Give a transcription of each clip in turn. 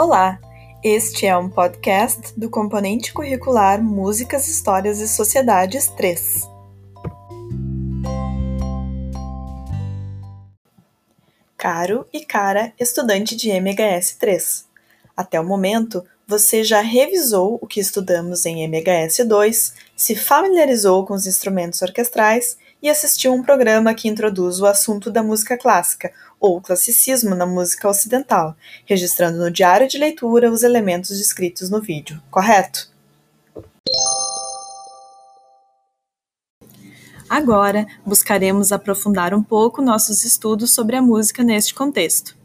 Olá, este é um podcast do componente curricular Músicas, Histórias e Sociedades 3. Caro e cara estudante de MHS 3. Até o momento, você já revisou o que estudamos em MHS 2, se familiarizou com os instrumentos orquestrais e assistiu um programa que introduz o assunto da música clássica, ou classicismo na música ocidental, registrando no diário de leitura os elementos descritos no vídeo, correto? Agora, buscaremos aprofundar um pouco nossos estudos sobre a música neste contexto.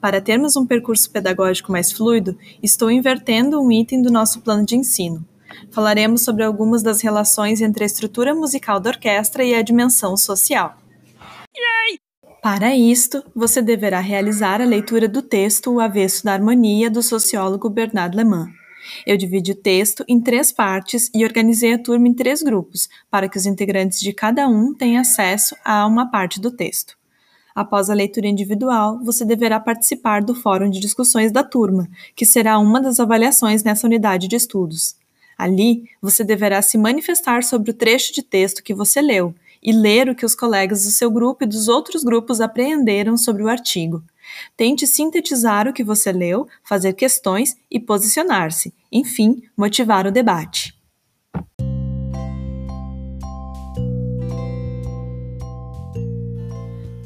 Para termos um percurso pedagógico mais fluido, estou invertendo um item do nosso plano de ensino. Falaremos sobre algumas das relações entre a estrutura musical da orquestra e a dimensão social. Yay! Para isto, você deverá realizar a leitura do texto O Avesso da Harmonia do sociólogo Bernard Lehmann. Eu dividi o texto em três partes e organizei a turma em três grupos, para que os integrantes de cada um tenham acesso a uma parte do texto. Após a leitura individual, você deverá participar do fórum de discussões da turma, que será uma das avaliações nessa unidade de estudos. Ali, você deverá se manifestar sobre o trecho de texto que você leu e ler o que os colegas do seu grupo e dos outros grupos apreenderam sobre o artigo. Tente sintetizar o que você leu, fazer questões e posicionar-se, enfim, motivar o debate.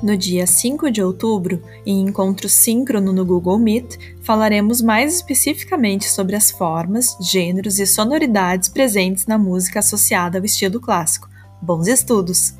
No dia 5 de outubro, em encontro síncrono no Google Meet, falaremos mais especificamente sobre as formas, gêneros e sonoridades presentes na música associada ao estilo clássico. Bons estudos!